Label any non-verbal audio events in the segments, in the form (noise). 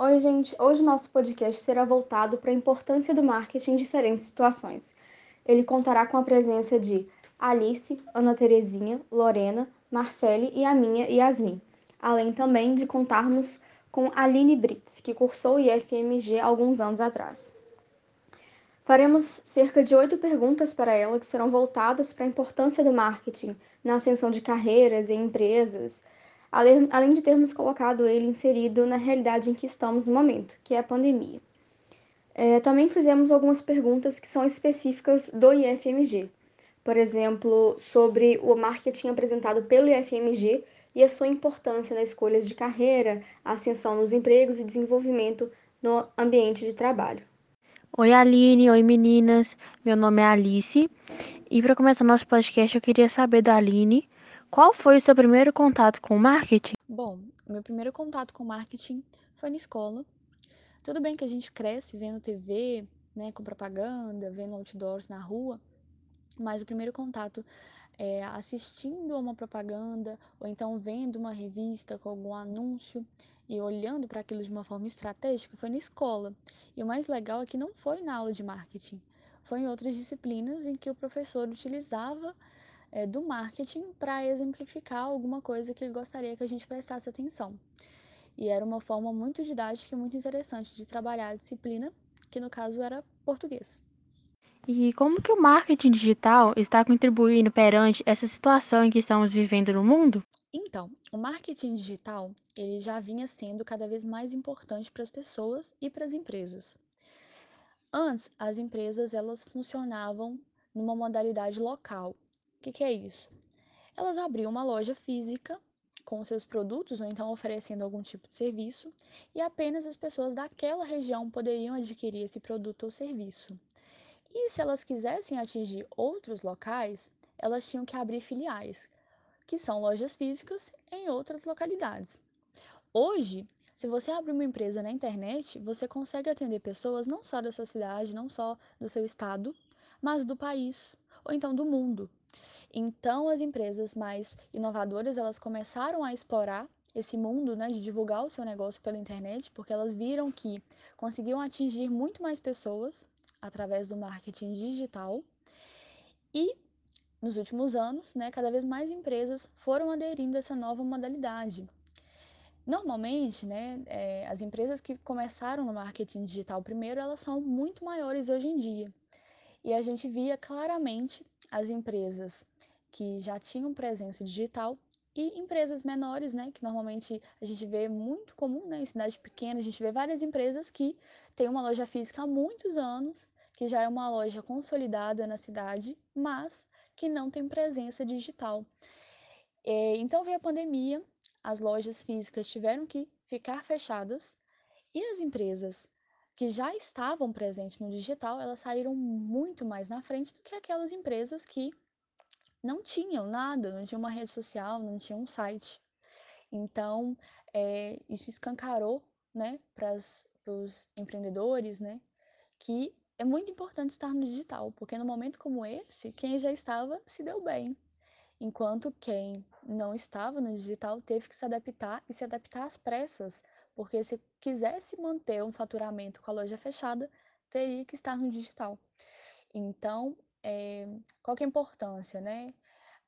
Oi, gente. Hoje o nosso podcast será voltado para a importância do marketing em diferentes situações. Ele contará com a presença de Alice, Ana Terezinha, Lorena, Marcele e a minha Yasmin, além também de contarmos com Aline Brits, que cursou o IFMG alguns anos atrás. Faremos cerca de oito perguntas para ela que serão voltadas para a importância do marketing na ascensão de carreiras em empresas, além de termos colocado ele inserido na realidade em que estamos no momento, que é a pandemia. É, também fizemos algumas perguntas que são específicas do IFMG, por exemplo, sobre o marketing apresentado pelo IFMG e a sua importância na escolha de carreira, ascensão nos empregos e desenvolvimento no ambiente de trabalho. Oi, Aline. Oi, meninas. Meu nome é Alice. E para começar nosso podcast, eu queria saber da Aline qual foi o seu primeiro contato com o marketing? Bom, meu primeiro contato com marketing foi na escola. Tudo bem que a gente cresce vendo TV, né, com propaganda, vendo outdoors na rua, mas o primeiro contato é assistindo a uma propaganda ou então vendo uma revista com algum anúncio e olhando para aquilo de uma forma estratégica foi na escola. E o mais legal é que não foi na aula de marketing, foi em outras disciplinas em que o professor utilizava é, do marketing para exemplificar alguma coisa que ele gostaria que a gente prestasse atenção. E era uma forma muito didática e muito interessante de trabalhar a disciplina, que no caso era português. E como que o marketing digital está contribuindo perante essa situação em que estamos vivendo no mundo? Então, o marketing digital ele já vinha sendo cada vez mais importante para as pessoas e para as empresas. Antes, as empresas elas funcionavam numa modalidade local, o que, que é isso? Elas abriam uma loja física com seus produtos ou então oferecendo algum tipo de serviço e apenas as pessoas daquela região poderiam adquirir esse produto ou serviço. E se elas quisessem atingir outros locais, elas tinham que abrir filiais, que são lojas físicas em outras localidades. Hoje, se você abre uma empresa na internet, você consegue atender pessoas não só da sua cidade, não só do seu estado, mas do país ou então do mundo. Então, as empresas mais inovadoras, elas começaram a explorar esse mundo, né, de divulgar o seu negócio pela internet, porque elas viram que conseguiam atingir muito mais pessoas através do marketing digital. E nos últimos anos, né, cada vez mais empresas foram aderindo a essa nova modalidade. Normalmente, né, é, as empresas que começaram no marketing digital primeiro, elas são muito maiores hoje em dia. E a gente via claramente as empresas que já tinham presença digital e empresas menores, né, que normalmente a gente vê muito comum, né, em cidade pequena, a gente vê várias empresas que têm uma loja física há muitos anos, que já é uma loja consolidada na cidade, mas que não tem presença digital. É, então veio a pandemia, as lojas físicas tiveram que ficar fechadas e as empresas que já estavam presentes no digital, elas saíram muito mais na frente do que aquelas empresas que não tinham nada, não tinham uma rede social, não tinham um site. Então, é, isso escancarou né, para os empreendedores né, que é muito importante estar no digital, porque no momento como esse, quem já estava se deu bem, enquanto quem não estava no digital teve que se adaptar e se adaptar às pressas, porque se quisesse manter um faturamento com a loja fechada, teria que estar no digital. Então, é, qual que é a importância, né?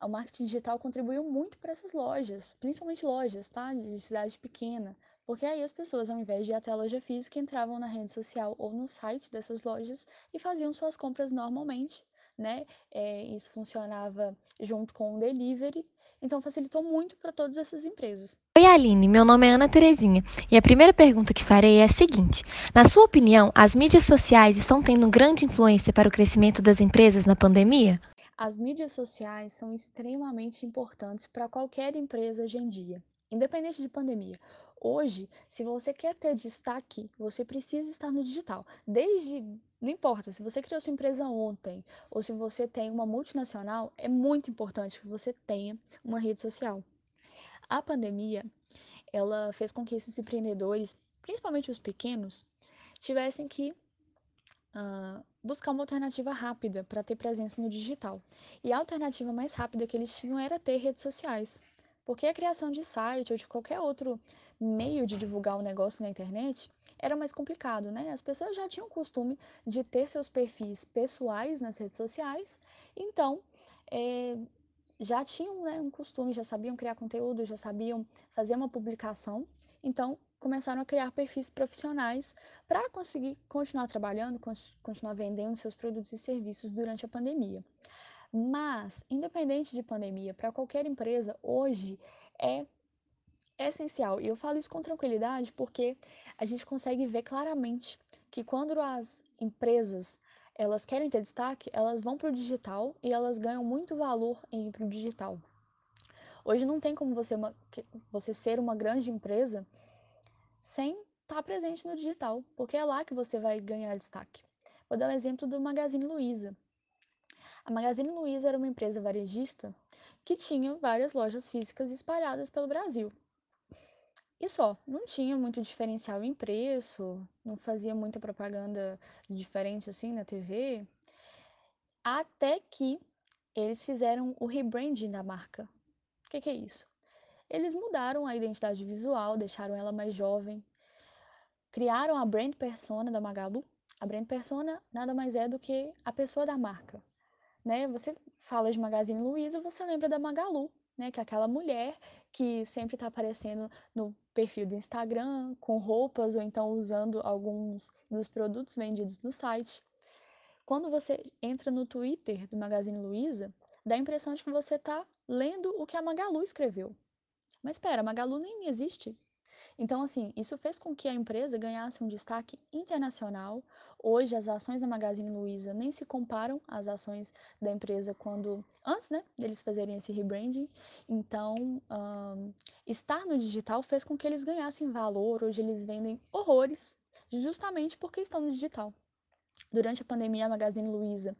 O marketing digital contribuiu muito para essas lojas, principalmente lojas, tá? De cidade pequena, porque aí as pessoas, ao invés de ir até a loja física, entravam na rede social ou no site dessas lojas e faziam suas compras normalmente, né? É, isso funcionava junto com o delivery, então facilitou muito para todas essas empresas. Oi, Aline, meu nome é Ana Terezinha e a primeira pergunta que farei é a seguinte: na sua opinião, as mídias sociais estão tendo grande influência para o crescimento das empresas na pandemia? As mídias sociais são extremamente importantes para qualquer empresa hoje em dia, independente de pandemia. Hoje, se você quer ter destaque, você precisa estar no digital. Desde, não importa, se você criou sua empresa ontem ou se você tem uma multinacional, é muito importante que você tenha uma rede social. A pandemia, ela fez com que esses empreendedores, principalmente os pequenos, tivessem que uh, buscar uma alternativa rápida para ter presença no digital. E a alternativa mais rápida que eles tinham era ter redes sociais. Porque a criação de site ou de qualquer outro meio de divulgar o negócio na internet, era mais complicado, né? As pessoas já tinham o costume de ter seus perfis pessoais nas redes sociais, então é, já tinham né, um costume, já sabiam criar conteúdo, já sabiam fazer uma publicação, então começaram a criar perfis profissionais para conseguir continuar trabalhando, continuar vendendo seus produtos e serviços durante a pandemia. Mas, independente de pandemia, para qualquer empresa, hoje é essencial. E eu falo isso com tranquilidade porque a gente consegue ver claramente que quando as empresas elas querem ter destaque, elas vão para o digital e elas ganham muito valor em ir para o digital. Hoje não tem como você, uma, você ser uma grande empresa sem estar tá presente no digital, porque é lá que você vai ganhar destaque. Vou dar um exemplo do Magazine Luiza. A Magazine Luiza era uma empresa varejista que tinha várias lojas físicas espalhadas pelo Brasil. E só, não tinha muito diferencial em preço, não fazia muita propaganda diferente assim na TV, até que eles fizeram o rebranding da marca. O que, que é isso? Eles mudaram a identidade visual, deixaram ela mais jovem, criaram a brand persona da Magalu. A brand persona nada mais é do que a pessoa da marca né? Você fala de Magazine Luiza, você lembra da Magalu, né? Que é aquela mulher que sempre está aparecendo no perfil do Instagram com roupas ou então usando alguns dos produtos vendidos no site. Quando você entra no Twitter do Magazine Luiza, dá a impressão de que você está lendo o que a Magalu escreveu. Mas espera, a Magalu nem existe. Então, assim, isso fez com que a empresa ganhasse um destaque internacional. Hoje, as ações da Magazine Luiza nem se comparam às ações da empresa quando antes, né, deles fazerem esse rebranding. Então, um, estar no digital fez com que eles ganhassem valor. Hoje, eles vendem horrores, justamente porque estão no digital. Durante a pandemia, a Magazine Luiza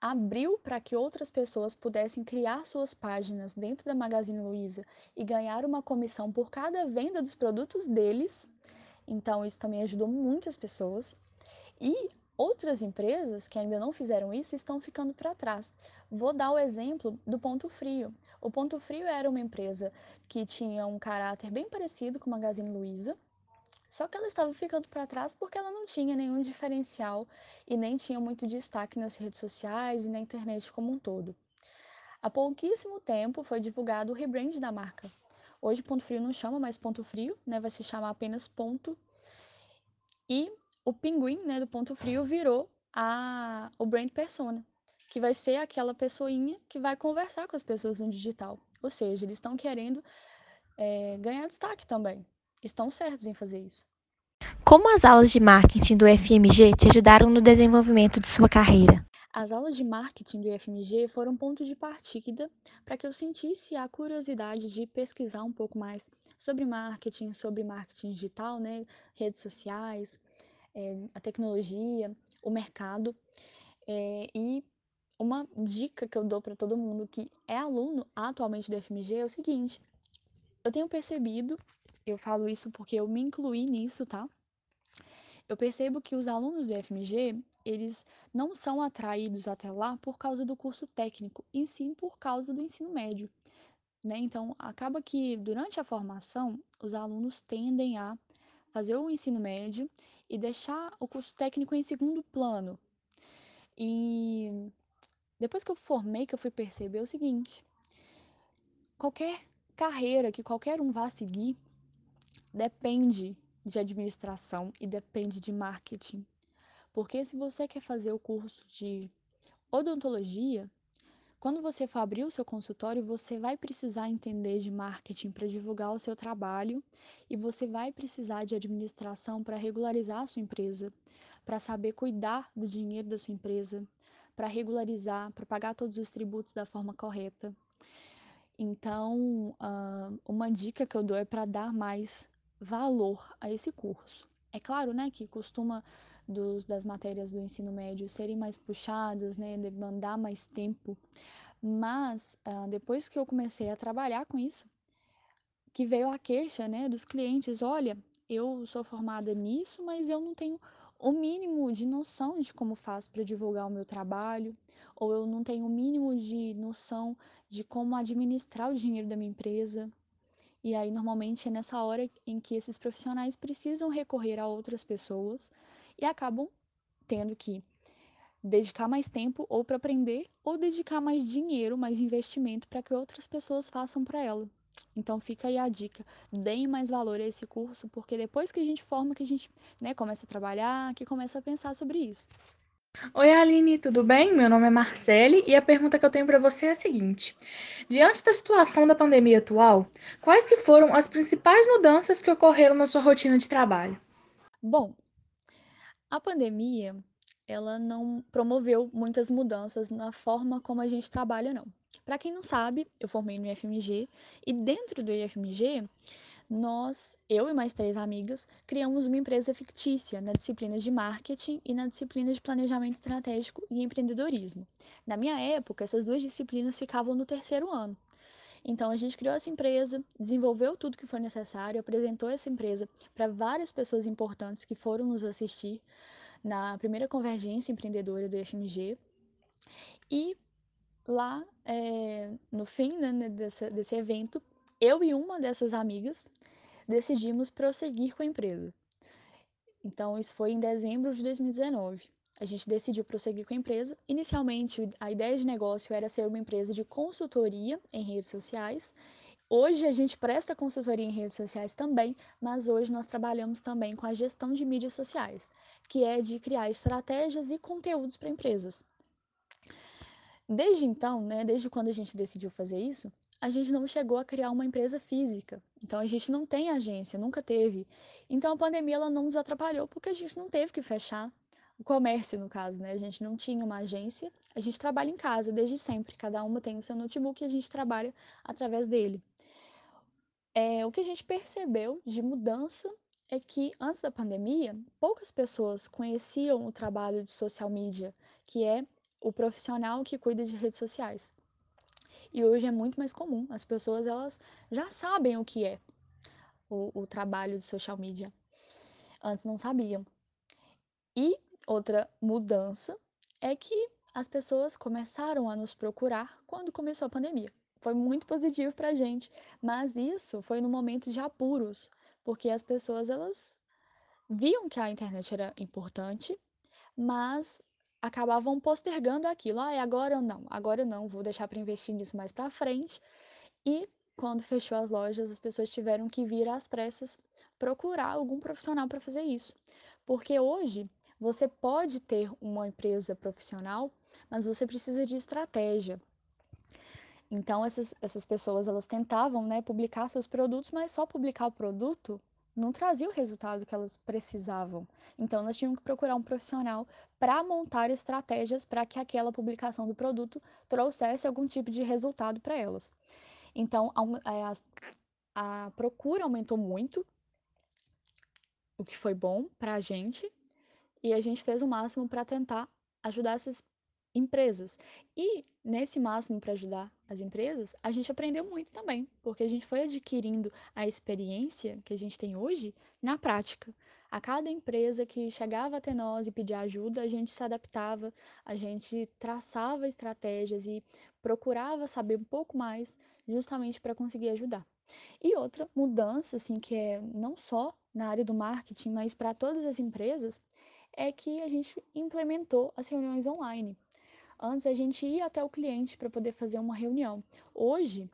abriu para que outras pessoas pudessem criar suas páginas dentro da Magazine Luiza e ganhar uma comissão por cada venda dos produtos deles. Então, isso também ajudou muitas pessoas. E outras empresas que ainda não fizeram isso estão ficando para trás. Vou dar o exemplo do Ponto Frio. O Ponto Frio era uma empresa que tinha um caráter bem parecido com a Magazine Luiza, só que ela estava ficando para trás porque ela não tinha nenhum diferencial e nem tinha muito destaque nas redes sociais e na internet como um todo. Há pouquíssimo tempo foi divulgado o rebrand da marca. Hoje Ponto Frio não chama mais Ponto Frio, né, vai se chamar apenas Ponto. E o pinguim, né, do Ponto Frio virou a o brand persona, que vai ser aquela pessoinha que vai conversar com as pessoas no digital. Ou seja, eles estão querendo é, ganhar destaque também estão certos em fazer isso. Como as aulas de marketing do FMG te ajudaram no desenvolvimento de sua carreira? As aulas de marketing do FMG foram um ponto de partida para que eu sentisse a curiosidade de pesquisar um pouco mais sobre marketing, sobre marketing digital, né, redes sociais, é, a tecnologia, o mercado. É, e uma dica que eu dou para todo mundo que é aluno atualmente do FMG é o seguinte: eu tenho percebido eu falo isso porque eu me incluí nisso, tá? Eu percebo que os alunos do FMG, eles não são atraídos até lá por causa do curso técnico, e sim por causa do ensino médio. Né? Então, acaba que durante a formação, os alunos tendem a fazer o ensino médio e deixar o curso técnico em segundo plano. E depois que eu formei, que eu fui perceber o seguinte: qualquer carreira que qualquer um vá seguir, depende de administração e depende de marketing. Porque se você quer fazer o curso de odontologia, quando você for abrir o seu consultório, você vai precisar entender de marketing para divulgar o seu trabalho e você vai precisar de administração para regularizar a sua empresa, para saber cuidar do dinheiro da sua empresa, para regularizar, para pagar todos os tributos da forma correta. Então, uma dica que eu dou é para dar mais valor a esse curso. É claro, né, que costuma dos, das matérias do ensino médio serem mais puxadas, né, demandar mais tempo, mas uh, depois que eu comecei a trabalhar com isso, que veio a queixa, né, dos clientes, olha, eu sou formada nisso, mas eu não tenho o mínimo de noção de como faço para divulgar o meu trabalho, ou eu não tenho o mínimo de noção de como administrar o dinheiro da minha empresa. E aí, normalmente, é nessa hora em que esses profissionais precisam recorrer a outras pessoas e acabam tendo que dedicar mais tempo ou para aprender ou dedicar mais dinheiro, mais investimento para que outras pessoas façam para ela. Então fica aí a dica, deem mais valor a esse curso, porque depois que a gente forma, que a gente né, começa a trabalhar, que começa a pensar sobre isso. Oi Aline, tudo bem? Meu nome é Marcele e a pergunta que eu tenho para você é a seguinte: diante da situação da pandemia atual, quais que foram as principais mudanças que ocorreram na sua rotina de trabalho? Bom, a pandemia ela não promoveu muitas mudanças na forma como a gente trabalha, não. Para quem não sabe, eu formei no IFMG e dentro do IFMG, nós, eu e mais três amigas, criamos uma empresa fictícia na disciplina de marketing e na disciplina de planejamento estratégico e empreendedorismo. Na minha época, essas duas disciplinas ficavam no terceiro ano. Então a gente criou essa empresa, desenvolveu tudo que foi necessário, apresentou essa empresa para várias pessoas importantes que foram nos assistir na primeira convergência empreendedora do IFMG. E lá, é, no fim né, desse, desse evento, eu e uma dessas amigas decidimos prosseguir com a empresa. Então, isso foi em dezembro de 2019. A gente decidiu prosseguir com a empresa. Inicialmente, a ideia de negócio era ser uma empresa de consultoria em redes sociais Hoje a gente presta consultoria em redes sociais também, mas hoje nós trabalhamos também com a gestão de mídias sociais, que é de criar estratégias e conteúdos para empresas. Desde então, né, desde quando a gente decidiu fazer isso, a gente não chegou a criar uma empresa física. Então a gente não tem agência, nunca teve. Então a pandemia ela não nos atrapalhou porque a gente não teve que fechar o comércio, no caso, né? A gente não tinha uma agência, a gente trabalha em casa desde sempre. Cada uma tem o seu notebook e a gente trabalha através dele. É, o que a gente percebeu de mudança é que antes da pandemia, poucas pessoas conheciam o trabalho de social media, que é o profissional que cuida de redes sociais. E hoje é muito mais comum, as pessoas elas já sabem o que é o, o trabalho de social media. Antes não sabiam. E outra mudança é que as pessoas começaram a nos procurar quando começou a pandemia foi muito positivo para a gente, mas isso foi no momento de apuros, porque as pessoas elas viam que a internet era importante, mas acabavam postergando aquilo. Ah, agora eu não, agora eu não, vou deixar para investir nisso mais para frente. E quando fechou as lojas, as pessoas tiveram que vir às pressas procurar algum profissional para fazer isso. Porque hoje você pode ter uma empresa profissional, mas você precisa de estratégia. Então essas, essas pessoas elas tentavam né, publicar seus produtos, mas só publicar o produto não trazia o resultado que elas precisavam. Então elas tinham que procurar um profissional para montar estratégias para que aquela publicação do produto trouxesse algum tipo de resultado para elas. Então a, a, a procura aumentou muito, o que foi bom para a gente, e a gente fez o máximo para tentar ajudar essas empresas. E nesse máximo para ajudar as empresas, a gente aprendeu muito também, porque a gente foi adquirindo a experiência que a gente tem hoje na prática. A cada empresa que chegava até nós e pedia ajuda, a gente se adaptava, a gente traçava estratégias e procurava saber um pouco mais, justamente para conseguir ajudar. E outra mudança, assim, que é não só na área do marketing, mas para todas as empresas, é que a gente implementou as reuniões online. Antes a gente ia até o cliente para poder fazer uma reunião. Hoje,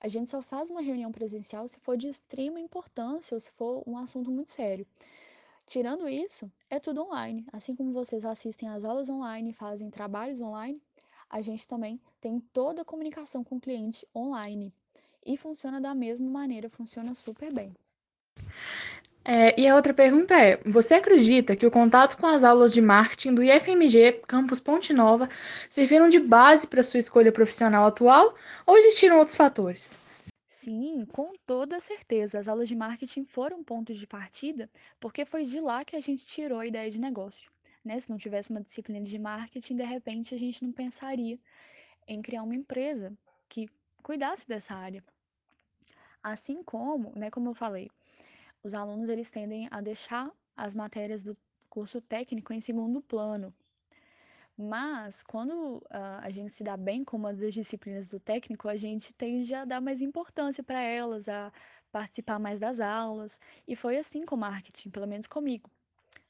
a gente só faz uma reunião presencial se for de extrema importância ou se for um assunto muito sério. Tirando isso, é tudo online. Assim como vocês assistem às aulas online, fazem trabalhos online, a gente também tem toda a comunicação com o cliente online. E funciona da mesma maneira, funciona super bem. É, e a outra pergunta é: você acredita que o contato com as aulas de marketing do IFMG Campus Ponte Nova serviram de base para sua escolha profissional atual ou existiram outros fatores? Sim, com toda certeza. As aulas de marketing foram um ponto de partida, porque foi de lá que a gente tirou a ideia de negócio. Né? Se não tivesse uma disciplina de marketing, de repente a gente não pensaria em criar uma empresa que cuidasse dessa área. Assim como, né, como eu falei, os alunos eles tendem a deixar as matérias do curso técnico em segundo plano, Mas, quando uh, a gente se dá bem com uma das disciplinas do técnico, a gente tende a dar mais importância para elas, a participar mais das aulas. E foi assim com marketing, pelo menos comigo.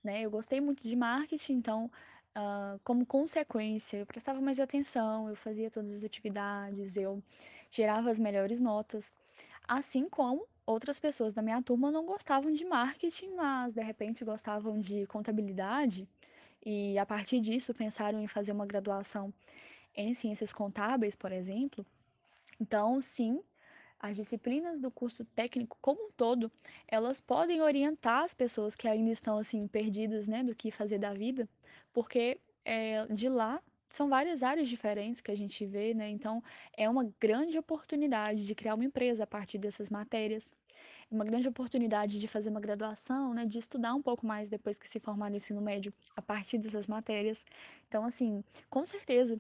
Né? Eu gostei muito de marketing, então, uh, como consequência, eu prestava mais atenção, eu fazia todas as atividades, eu tirava as melhores notas. Assim como outras pessoas da minha turma não gostavam de marketing, mas de repente gostavam de contabilidade e a partir disso pensaram em fazer uma graduação em ciências contábeis, por exemplo. Então, sim, as disciplinas do curso técnico como um todo, elas podem orientar as pessoas que ainda estão assim perdidas, né, do que fazer da vida, porque é, de lá são várias áreas diferentes que a gente vê, né? Então, é uma grande oportunidade de criar uma empresa a partir dessas matérias uma grande oportunidade de fazer uma graduação, né, de estudar um pouco mais depois que se formar no ensino médio a partir dessas matérias. Então, assim, com certeza,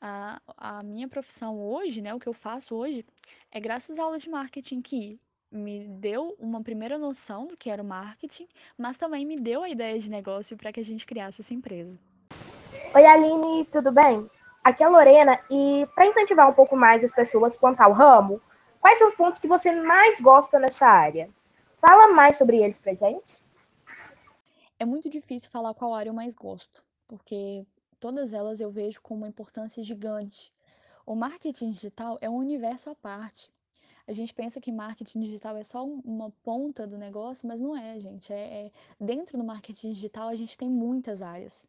a, a minha profissão hoje, né, o que eu faço hoje, é graças à aula de marketing que me deu uma primeira noção do que era o marketing, mas também me deu a ideia de negócio para que a gente criasse essa empresa. Oi, Aline, tudo bem? Aqui é a Lorena e para incentivar um pouco mais as pessoas quanto ao ramo, Quais são os pontos que você mais gosta nessa área? Fala mais sobre eles pra gente. É muito difícil falar qual área eu mais gosto, porque todas elas eu vejo com uma importância gigante. O marketing digital é um universo à parte. A gente pensa que marketing digital é só uma ponta do negócio, mas não é, gente. É, é, dentro do marketing digital a gente tem muitas áreas.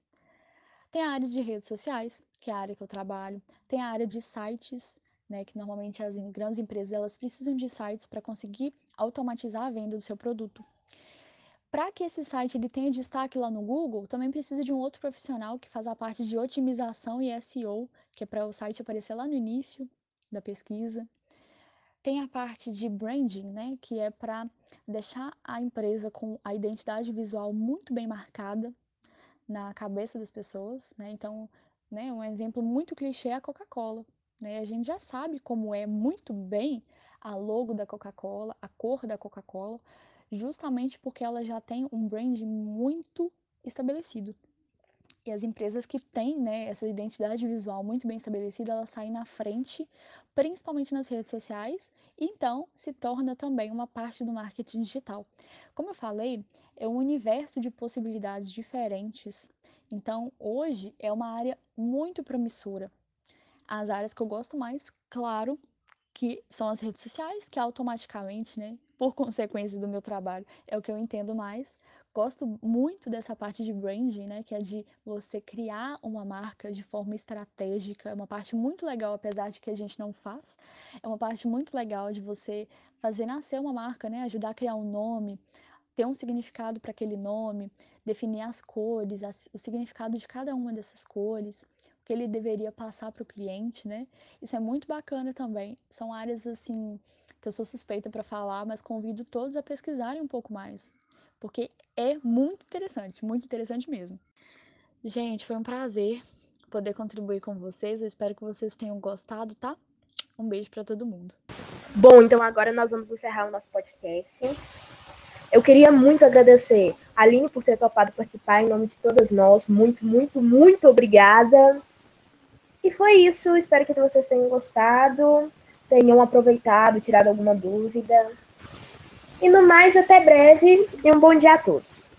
Tem a área de redes sociais, que é a área que eu trabalho. Tem a área de sites, né, que normalmente as grandes empresas elas precisam de sites para conseguir automatizar a venda do seu produto. Para que esse site ele tenha destaque lá no Google, também precisa de um outro profissional que faz a parte de otimização e SEO, que é para o site aparecer lá no início da pesquisa. Tem a parte de branding, né, que é para deixar a empresa com a identidade visual muito bem marcada na cabeça das pessoas, né? Então, né, um exemplo muito clichê é a Coca-Cola. Né? A gente já sabe como é muito bem a logo da Coca-Cola, a cor da Coca-Cola, justamente porque ela já tem um brand muito estabelecido. E as empresas que têm né, essa identidade visual muito bem estabelecida, elas saem na frente, principalmente nas redes sociais, e então se torna também uma parte do marketing digital. Como eu falei, é um universo de possibilidades diferentes. Então, hoje é uma área muito promissora. As áreas que eu gosto mais, claro, que são as redes sociais, que automaticamente, né, por (laughs) consequência do meu trabalho, é o que eu entendo mais. Gosto muito dessa parte de branding, né, que é de você criar uma marca de forma estratégica. É uma parte muito legal, apesar de que a gente não faz. É uma parte muito legal de você fazer nascer uma marca, né, ajudar a criar um nome, ter um significado para aquele nome, definir as cores, o significado de cada uma dessas cores que ele deveria passar para o cliente, né? Isso é muito bacana também. São áreas assim que eu sou suspeita para falar, mas convido todos a pesquisarem um pouco mais, porque é muito interessante, muito interessante mesmo. Gente, foi um prazer poder contribuir com vocês. Eu espero que vocês tenham gostado, tá? Um beijo para todo mundo. Bom, então agora nós vamos encerrar o nosso podcast. Eu queria muito agradecer a Aline por ter topado participar em nome de todas nós. Muito, muito, muito obrigada. E foi isso. Espero que vocês tenham gostado, tenham aproveitado, tirado alguma dúvida. E no mais, até breve e um bom dia a todos.